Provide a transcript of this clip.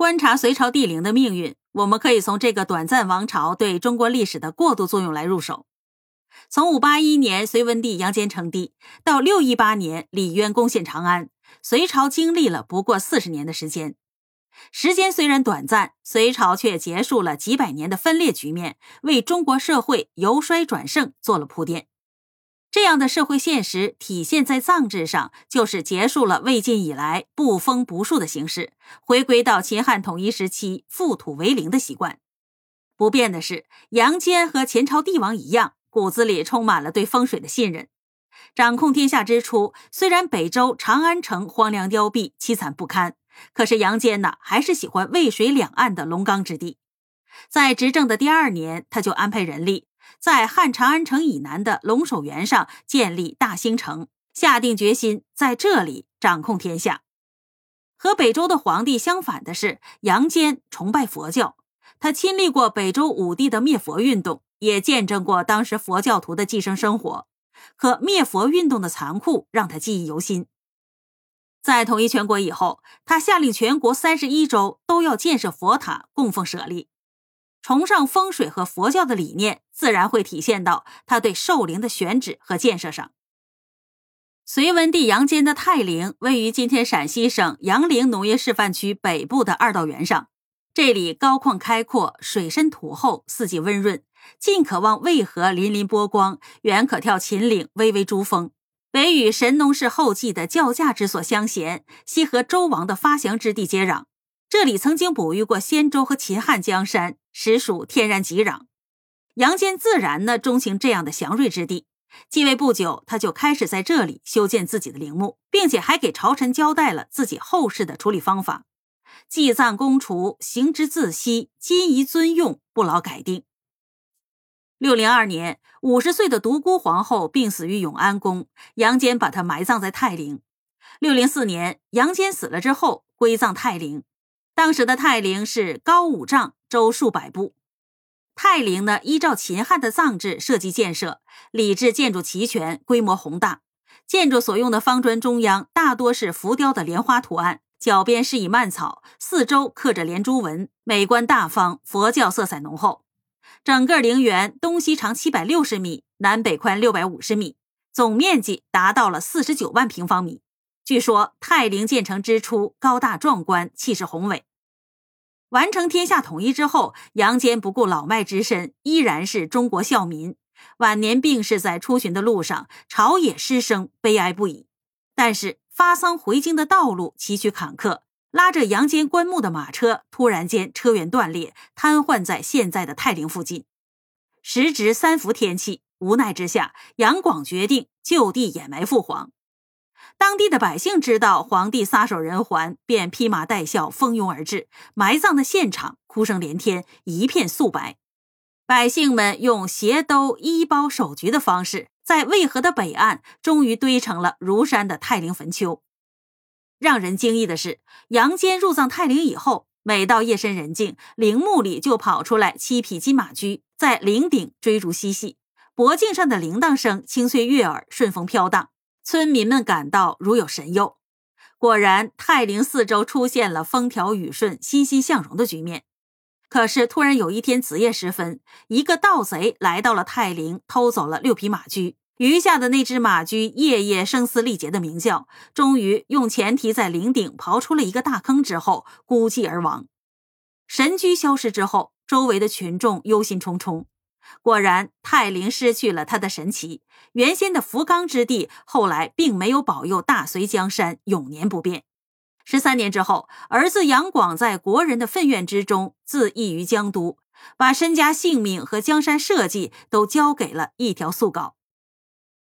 观察隋朝帝陵的命运，我们可以从这个短暂王朝对中国历史的过渡作用来入手。从五八一年隋文帝杨坚称帝到六一八年李渊攻陷长安，隋朝经历了不过四十年的时间。时间虽然短暂，隋朝却结束了几百年的分裂局面，为中国社会由衰转盛做了铺垫。这样的社会现实体现在葬制上，就是结束了魏晋以来不封不树的形式，回归到秦汉统一时期覆土为陵的习惯。不变的是，杨坚和前朝帝王一样，骨子里充满了对风水的信任。掌控天下之初，虽然北周长安城荒凉凋敝、凄惨不堪。可是杨坚呢，还是喜欢渭水两岸的龙岗之地。在执政的第二年，他就安排人力在汉长安城以南的龙首原上建立大兴城，下定决心在这里掌控天下。和北周的皇帝相反的是，杨坚崇拜佛教，他亲历过北周武帝的灭佛运动，也见证过当时佛教徒的寄生生活。可灭佛运动的残酷让他记忆犹新。在统一全国以后，他下令全国三十一州都要建设佛塔供奉舍利，崇尚风水和佛教的理念，自然会体现到他对寿陵的选址和建设上。隋文帝杨坚的泰陵位于今天陕西省杨陵农业示范区北部的二道原上，这里高旷开阔，水深土厚，四季温润，近可望渭河粼粼波光，远可眺秦岭巍巍珠峰。北与神农氏后继的教驾之所相衔，西和周王的发祥之地接壤。这里曾经哺育过先周和秦汉江山，实属天然吉壤。杨坚自然呢钟情这样的祥瑞之地。继位不久，他就开始在这里修建自己的陵墓，并且还给朝臣交代了自己后事的处理方法：祭葬公除，行之自息，今宜尊用，不劳改定。六零二年，五十岁的独孤皇后病死于永安宫，杨坚把她埋葬在泰陵。六零四年，杨坚死了之后，归葬泰陵。当时的泰陵是高五丈，周数百步。泰陵呢，依照秦汉的葬制设计建设，礼制建筑齐全，规模宏大。建筑所用的方砖中央大多是浮雕的莲花图案，脚边是以蔓草，四周刻着连珠纹，美观大方，佛教色彩浓厚。整个陵园东西长七百六十米，南北宽六百五十米，总面积达到了四十九万平方米。据说泰陵建成之初高大壮观，气势宏伟。完成天下统一之后，杨坚不顾老迈之身，依然是中国孝民。晚年病逝在出巡的路上，朝野师生悲哀不已。但是发丧回京的道路崎岖坎坷。拉着杨坚棺木的马车突然间车源断裂，瘫痪在现在的泰陵附近。时值三伏天气，无奈之下，杨广决定就地掩埋父皇。当地的百姓知道皇帝撒手人寰，便披麻戴孝，蜂拥而至。埋葬的现场哭声连天，一片素白。百姓们用鞋兜、衣包、手菊的方式，在渭河的北岸，终于堆成了如山的泰陵坟丘。让人惊异的是，杨坚入葬泰陵以后，每到夜深人静，陵墓里就跑出来七匹金马驹，在陵顶追逐嬉戏，脖颈上的铃铛声清脆悦耳，顺风飘荡，村民们感到如有神佑。果然，泰陵四周出现了风调雨顺、欣欣向荣的局面。可是，突然有一天子夜时分，一个盗贼来到了泰陵，偷走了六匹马驹。余下的那只马驹夜夜声嘶力竭的鸣叫，终于用前蹄在陵顶刨出了一个大坑之后，孤寂而亡。神驹消失之后，周围的群众忧心忡忡。果然，泰陵失去了它的神奇，原先的福冈之地，后来并没有保佑大隋江山永年不变。十三年之后，儿子杨广在国人的愤怨之中自缢于江都，把身家性命和江山社稷都交给了一条素稿。